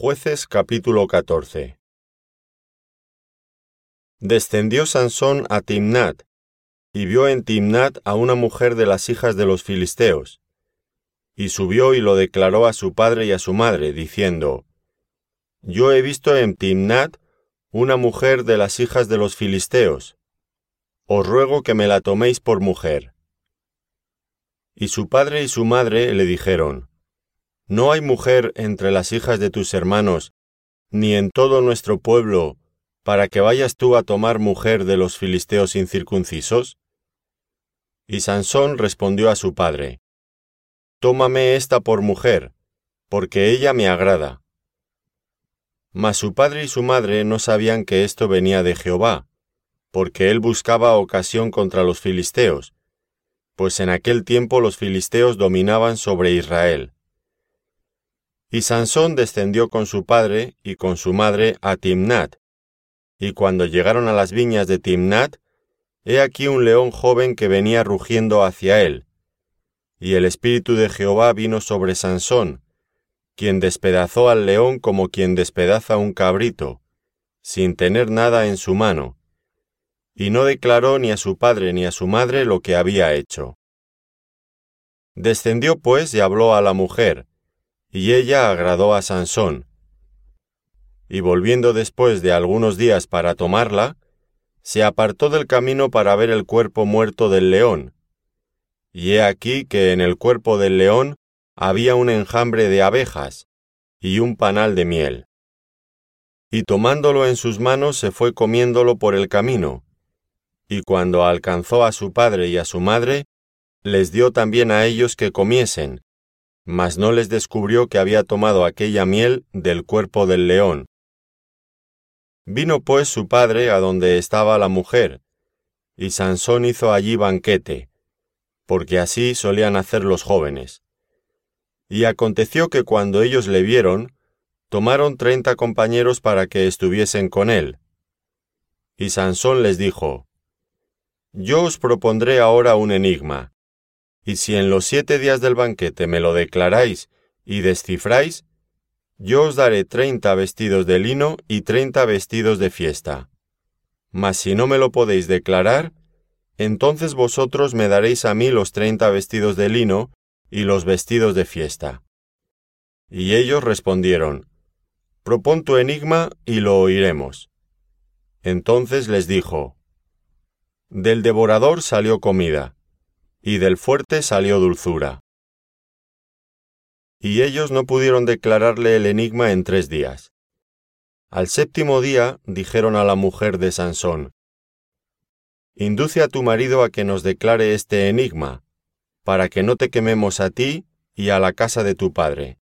Jueces capítulo 14 Descendió Sansón a Timnat, y vio en Timnat a una mujer de las hijas de los filisteos, y subió y lo declaró a su padre y a su madre, diciendo, Yo he visto en Timnat una mujer de las hijas de los filisteos, os ruego que me la toméis por mujer. Y su padre y su madre le dijeron, No hay mujer entre las hijas de tus hermanos, ni en todo nuestro pueblo, para que vayas tú a tomar mujer de los filisteos incircuncisos? Y Sansón respondió a su padre, Tómame esta por mujer, porque ella me agrada. Mas su padre y su madre no sabían que esto venía de Jehová, porque él buscaba ocasión contra los filisteos, pues en aquel tiempo los filisteos dominaban sobre Israel. Y Sansón descendió con su padre y con su madre a Timnat, y cuando llegaron a las viñas de Timnat, he aquí un león joven que venía rugiendo hacia él, y el espíritu de Jehová vino sobre Sansón, quien despedazó al león como quien despedaza un cabrito, sin tener nada en su mano, y no declaró ni a su padre ni a su madre lo que había hecho. Descendió pues y habló a la mujer, y ella agradó a Sansón. Y volviendo después de algunos días para tomarla, se apartó del camino para ver el cuerpo muerto del león. Y he aquí que en el cuerpo del león había un enjambre de abejas y un panal de miel. Y tomándolo en sus manos se fue comiéndolo por el camino, y cuando alcanzó a su padre y a su madre, les dio también a ellos que comiesen, mas no les descubrió que había tomado aquella miel del cuerpo del león. Vino pues su padre a donde estaba la mujer, y Sansón hizo allí banquete, porque así solían hacer los jóvenes. Y aconteció que cuando ellos le vieron, tomaron treinta compañeros para que estuviesen con él. Y Sansón les dijo, yo os propondré ahora un enigma, y si en los siete días del banquete me lo declaráis y descifráis, yo os daré treinta vestidos de lino y treinta vestidos de fiesta. Mas si no me lo podéis declarar, entonces vosotros me daréis a mí los treinta vestidos de lino y los vestidos de fiesta. Y ellos respondieron, Propon tu enigma y lo oiremos. Entonces les dijo, del devorador salió comida, y del fuerte salió dulzura. Y ellos no pudieron declararle el enigma en tres días. Al séptimo día dijeron a la mujer de Sansón, Induce a tu marido a que nos declare este enigma, para que no te quememos a ti y a la casa de tu padre.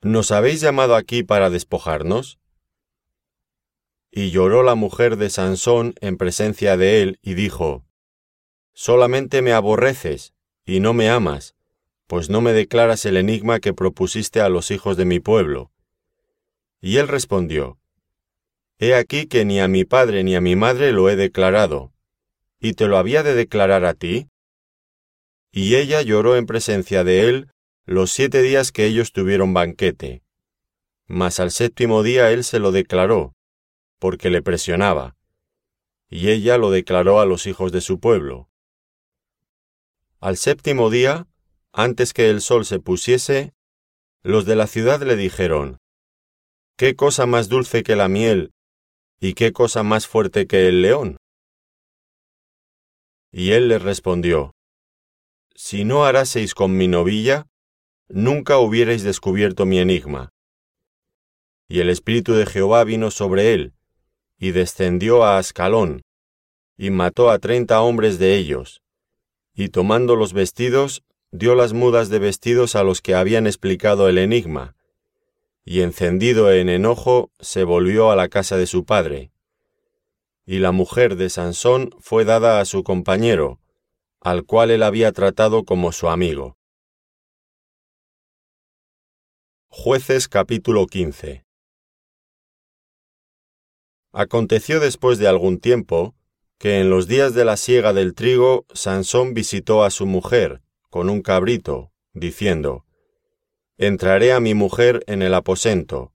¿Nos habéis llamado aquí para despojarnos? Y lloró la mujer de Sansón en presencia de él y dijo, Solamente me aborreces y no me amas, pues no me declaras el enigma que propusiste a los hijos de mi pueblo. Y él respondió, He aquí que ni a mi padre ni a mi madre lo he declarado, ¿y te lo había de declarar a ti? Y ella lloró en presencia de él los siete días que ellos tuvieron banquete. Mas al séptimo día él se lo declaró, porque le presionaba, y ella lo declaró a los hijos de su pueblo. Al séptimo día, antes que el sol se pusiese, los de la ciudad le dijeron, ¿Qué cosa más dulce que la miel y qué cosa más fuerte que el león? Y él les respondió, Si no haraseis con mi novilla, nunca hubierais descubierto mi enigma. Y el Espíritu de Jehová vino sobre él, y descendió a Ascalón, y mató a treinta hombres de ellos, y tomando los vestidos, dio las mudas de vestidos a los que habían explicado el enigma, y encendido en enojo, se volvió a la casa de su padre. Y la mujer de Sansón fue dada a su compañero, al cual él había tratado como su amigo. Jueces capítulo 15 Aconteció después de algún tiempo, que en los días de la siega del trigo, Sansón visitó a su mujer, con un cabrito, diciendo, entraré a mi mujer en el aposento.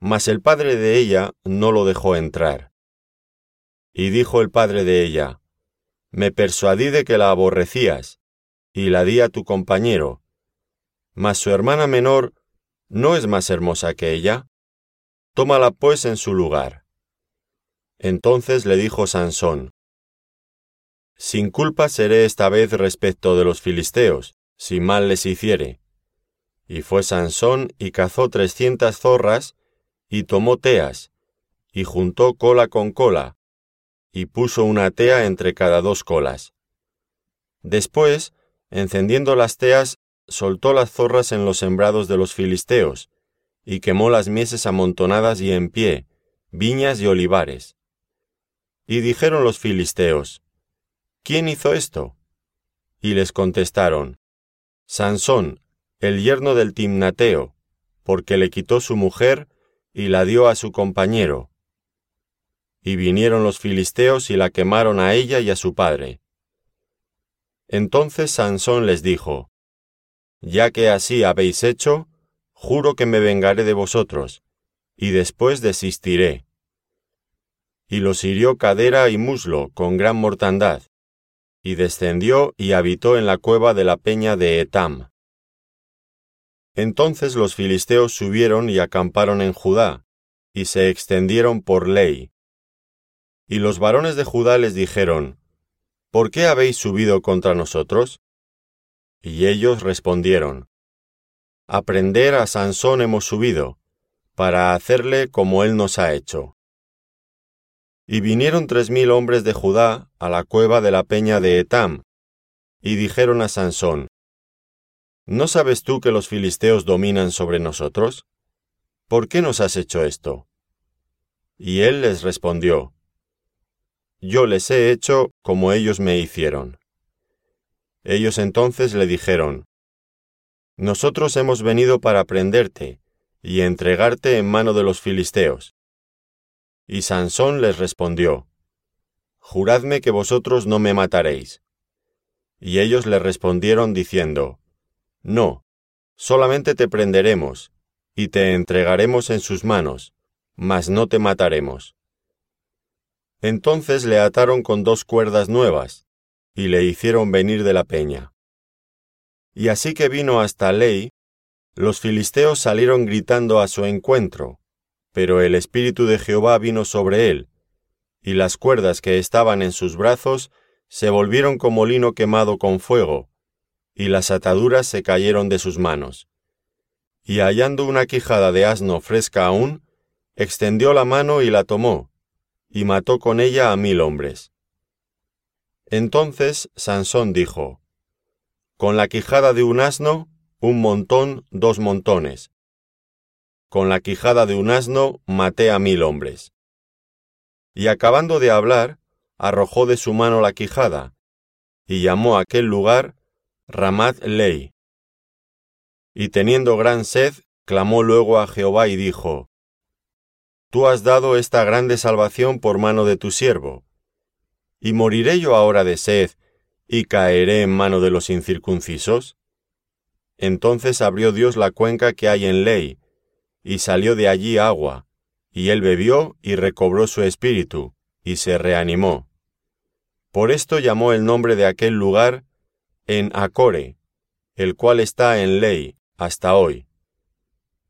Mas el padre de ella no lo dejó entrar. Y dijo el padre de ella, Me persuadí de que la aborrecías, y la di a tu compañero. Mas su hermana menor no es más hermosa que ella. Tómala pues en su lugar. Entonces le dijo Sansón, Sin culpa seré esta vez respecto de los filisteos, si mal les hiciere. Y fue Sansón y cazó trescientas zorras, y tomó teas, y juntó cola con cola, y puso una tea entre cada dos colas. Después, encendiendo las teas, soltó las zorras en los sembrados de los filisteos, y quemó las mieses amontonadas y en pie, viñas y olivares. Y dijeron los filisteos, ¿Quién hizo esto? Y les contestaron, Sansón, el yerno del Timnateo, porque le quitó su mujer y la dio a su compañero. Y vinieron los filisteos y la quemaron a ella y a su padre. Entonces Sansón les dijo, Ya que así habéis hecho, juro que me vengaré de vosotros, y después desistiré. Y los hirió cadera y muslo con gran mortandad, y descendió y habitó en la cueva de la peña de Etam. Entonces los filisteos subieron y acamparon en Judá, y se extendieron por ley. Y los varones de Judá les dijeron, ¿Por qué habéis subido contra nosotros? Y ellos respondieron, Aprender a Sansón hemos subido, para hacerle como él nos ha hecho. Y vinieron tres mil hombres de Judá a la cueva de la peña de Etam, y dijeron a Sansón, ¿No sabes tú que los filisteos dominan sobre nosotros? ¿Por qué nos has hecho esto? Y él les respondió, Yo les he hecho como ellos me hicieron. Ellos entonces le dijeron, Nosotros hemos venido para prenderte y entregarte en mano de los filisteos. Y Sansón les respondió, Juradme que vosotros no me mataréis. Y ellos le respondieron diciendo, no, solamente te prenderemos, y te entregaremos en sus manos, mas no te mataremos. Entonces le ataron con dos cuerdas nuevas, y le hicieron venir de la peña. Y así que vino hasta Ley, los filisteos salieron gritando a su encuentro, pero el Espíritu de Jehová vino sobre él, y las cuerdas que estaban en sus brazos se volvieron como lino quemado con fuego, y las ataduras se cayeron de sus manos. Y hallando una quijada de asno fresca aún, extendió la mano y la tomó, y mató con ella a mil hombres. Entonces Sansón dijo, Con la quijada de un asno, un montón, dos montones. Con la quijada de un asno maté a mil hombres. Y acabando de hablar, arrojó de su mano la quijada, y llamó a aquel lugar Ramat Ley. Y teniendo gran sed, clamó luego a Jehová y dijo, Tú has dado esta grande salvación por mano de tu siervo. ¿Y moriré yo ahora de sed y caeré en mano de los incircuncisos? Entonces abrió Dios la cuenca que hay en Ley, y salió de allí agua, y él bebió y recobró su espíritu, y se reanimó. Por esto llamó el nombre de aquel lugar en Acore, el cual está en ley hasta hoy.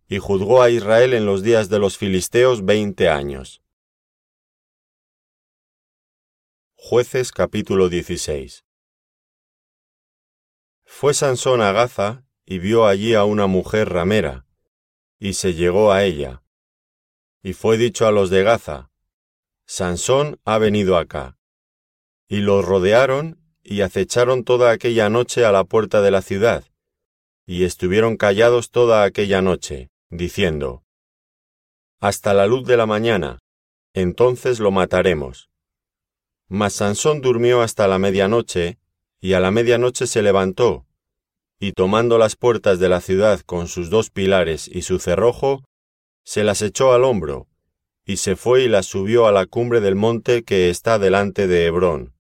Y juzgó a Israel en los días de los filisteos veinte años. Jueces capítulo 16 Fue Sansón a Gaza y vio allí a una mujer ramera, y se llegó a ella. Y fue dicho a los de Gaza, Sansón ha venido acá. Y los rodearon y acecharon toda aquella noche a la puerta de la ciudad, y estuvieron callados toda aquella noche, diciendo, Hasta la luz de la mañana, entonces lo mataremos. Mas Sansón durmió hasta la medianoche, y a la medianoche se levantó, y tomando las puertas de la ciudad con sus dos pilares y su cerrojo, se las echó al hombro, y se fue y las subió a la cumbre del monte que está delante de Hebrón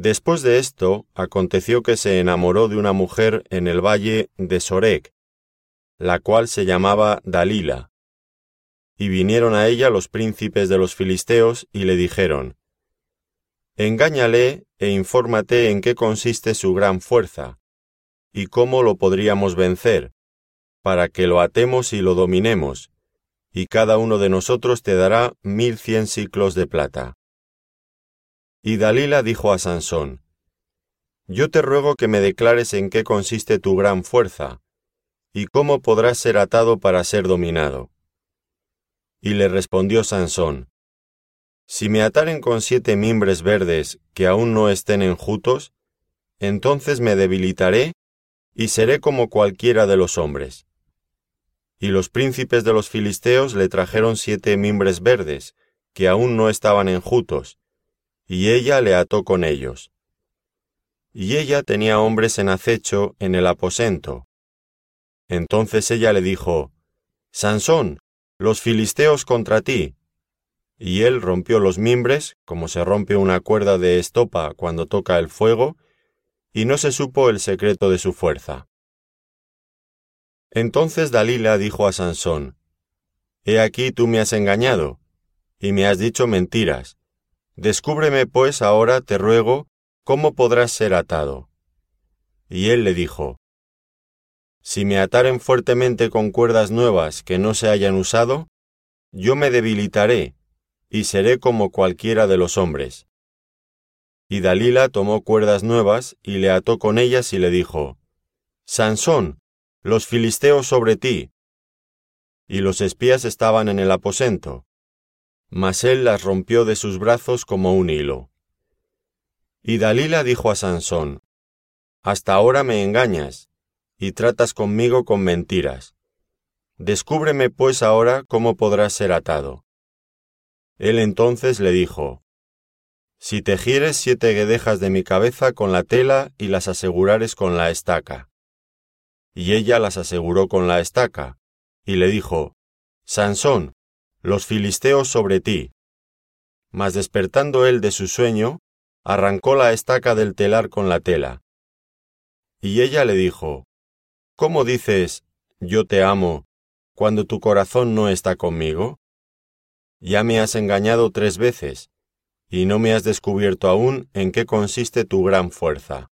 Después de esto, aconteció que se enamoró de una mujer en el valle de Sorek, la cual se llamaba Dalila. Y vinieron a ella los príncipes de los filisteos y le dijeron, Engáñale e infórmate en qué consiste su gran fuerza, y cómo lo podríamos vencer, para que lo atemos y lo dominemos, y cada uno de nosotros te dará mil cien ciclos de plata. Y Dalila dijo a Sansón, Yo te ruego que me declares en qué consiste tu gran fuerza, y cómo podrás ser atado para ser dominado. Y le respondió Sansón, Si me ataren con siete mimbres verdes que aún no estén enjutos, entonces me debilitaré y seré como cualquiera de los hombres. Y los príncipes de los filisteos le trajeron siete mimbres verdes, que aún no estaban enjutos, y ella le ató con ellos. Y ella tenía hombres en acecho en el aposento. Entonces ella le dijo, Sansón, los filisteos contra ti. Y él rompió los mimbres, como se rompe una cuerda de estopa cuando toca el fuego, y no se supo el secreto de su fuerza. Entonces Dalila dijo a Sansón, He aquí tú me has engañado, y me has dicho mentiras, Descúbreme pues ahora, te ruego, cómo podrás ser atado. Y él le dijo, Si me ataren fuertemente con cuerdas nuevas que no se hayan usado, yo me debilitaré, y seré como cualquiera de los hombres. Y Dalila tomó cuerdas nuevas y le ató con ellas y le dijo, Sansón, los filisteos sobre ti. Y los espías estaban en el aposento, mas él las rompió de sus brazos como un hilo. Y Dalila dijo a Sansón, Hasta ahora me engañas, y tratas conmigo con mentiras. Descúbreme pues ahora cómo podrás ser atado. Él entonces le dijo, Si tejieres siete guedejas de mi cabeza con la tela y las asegurares con la estaca. Y ella las aseguró con la estaca, y le dijo, Sansón, los filisteos sobre ti. Mas despertando él de su sueño, arrancó la estaca del telar con la tela. Y ella le dijo, ¿Cómo dices, yo te amo, cuando tu corazón no está conmigo? Ya me has engañado tres veces, y no me has descubierto aún en qué consiste tu gran fuerza.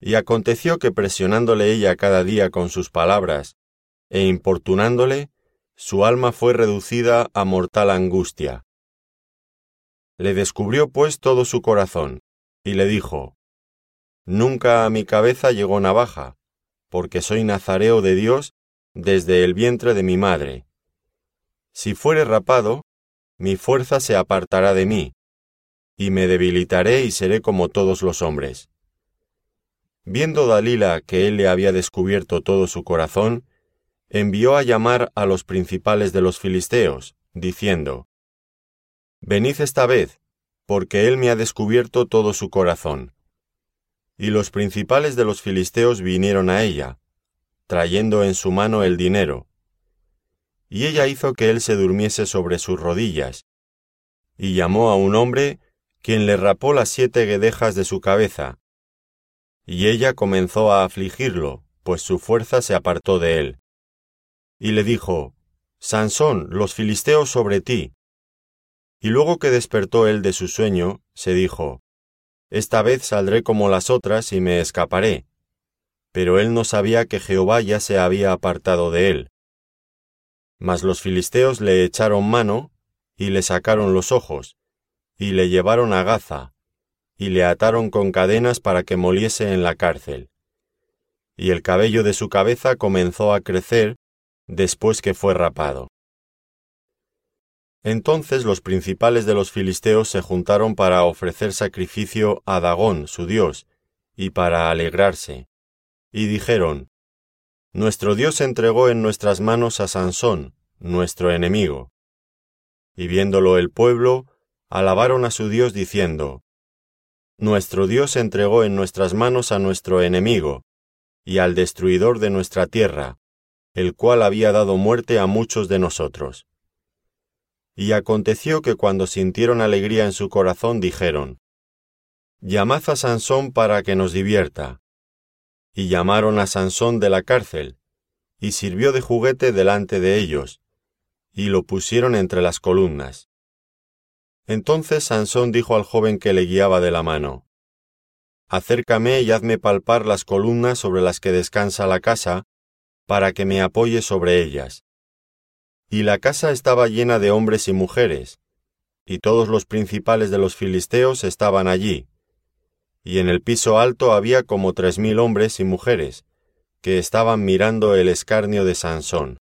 Y aconteció que presionándole ella cada día con sus palabras, e importunándole, su alma fue reducida a mortal angustia. Le descubrió pues todo su corazón, y le dijo, Nunca a mi cabeza llegó navaja, porque soy nazareo de Dios desde el vientre de mi madre. Si fuere rapado, mi fuerza se apartará de mí, y me debilitaré y seré como todos los hombres. Viendo Dalila que él le había descubierto todo su corazón, envió a llamar a los principales de los filisteos, diciendo, Venid esta vez, porque él me ha descubierto todo su corazón. Y los principales de los filisteos vinieron a ella, trayendo en su mano el dinero. Y ella hizo que él se durmiese sobre sus rodillas, y llamó a un hombre, quien le rapó las siete guedejas de su cabeza. Y ella comenzó a afligirlo, pues su fuerza se apartó de él y le dijo, Sansón, los filisteos sobre ti. Y luego que despertó él de su sueño, se dijo, Esta vez saldré como las otras y me escaparé. Pero él no sabía que Jehová ya se había apartado de él. Mas los filisteos le echaron mano, y le sacaron los ojos, y le llevaron a Gaza, y le ataron con cadenas para que moliese en la cárcel. Y el cabello de su cabeza comenzó a crecer después que fue rapado. Entonces los principales de los filisteos se juntaron para ofrecer sacrificio a Dagón, su dios, y para alegrarse. Y dijeron, Nuestro Dios entregó en nuestras manos a Sansón, nuestro enemigo. Y viéndolo el pueblo, alabaron a su Dios diciendo, Nuestro Dios entregó en nuestras manos a nuestro enemigo, y al destruidor de nuestra tierra, el cual había dado muerte a muchos de nosotros. Y aconteció que cuando sintieron alegría en su corazón dijeron, Llamad a Sansón para que nos divierta. Y llamaron a Sansón de la cárcel, y sirvió de juguete delante de ellos, y lo pusieron entre las columnas. Entonces Sansón dijo al joven que le guiaba de la mano, Acércame y hazme palpar las columnas sobre las que descansa la casa, para que me apoye sobre ellas. Y la casa estaba llena de hombres y mujeres, y todos los principales de los filisteos estaban allí. Y en el piso alto había como tres mil hombres y mujeres, que estaban mirando el escarnio de Sansón.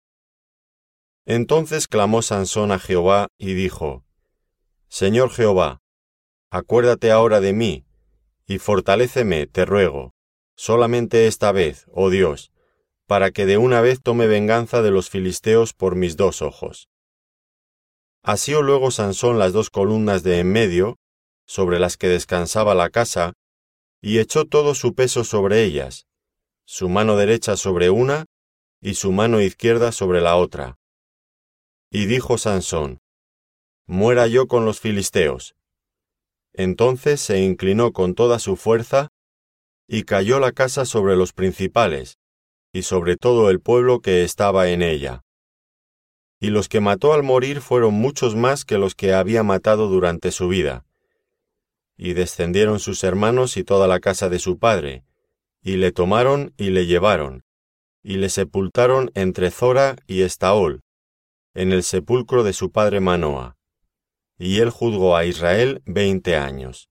Entonces clamó Sansón a Jehová y dijo, Señor Jehová, acuérdate ahora de mí, y fortaléceme, te ruego, solamente esta vez, oh Dios, para que de una vez tome venganza de los filisteos por mis dos ojos. Asió luego Sansón las dos columnas de en medio, sobre las que descansaba la casa, y echó todo su peso sobre ellas, su mano derecha sobre una y su mano izquierda sobre la otra. Y dijo Sansón, Muera yo con los filisteos. Entonces se inclinó con toda su fuerza, y cayó la casa sobre los principales, y sobre todo el pueblo que estaba en ella y los que mató al morir fueron muchos más que los que había matado durante su vida. Y descendieron sus hermanos y toda la casa de su padre, y le tomaron y le llevaron, y le sepultaron entre Zora y Estaol, en el sepulcro de su padre Manoa. Y él juzgó a Israel veinte años.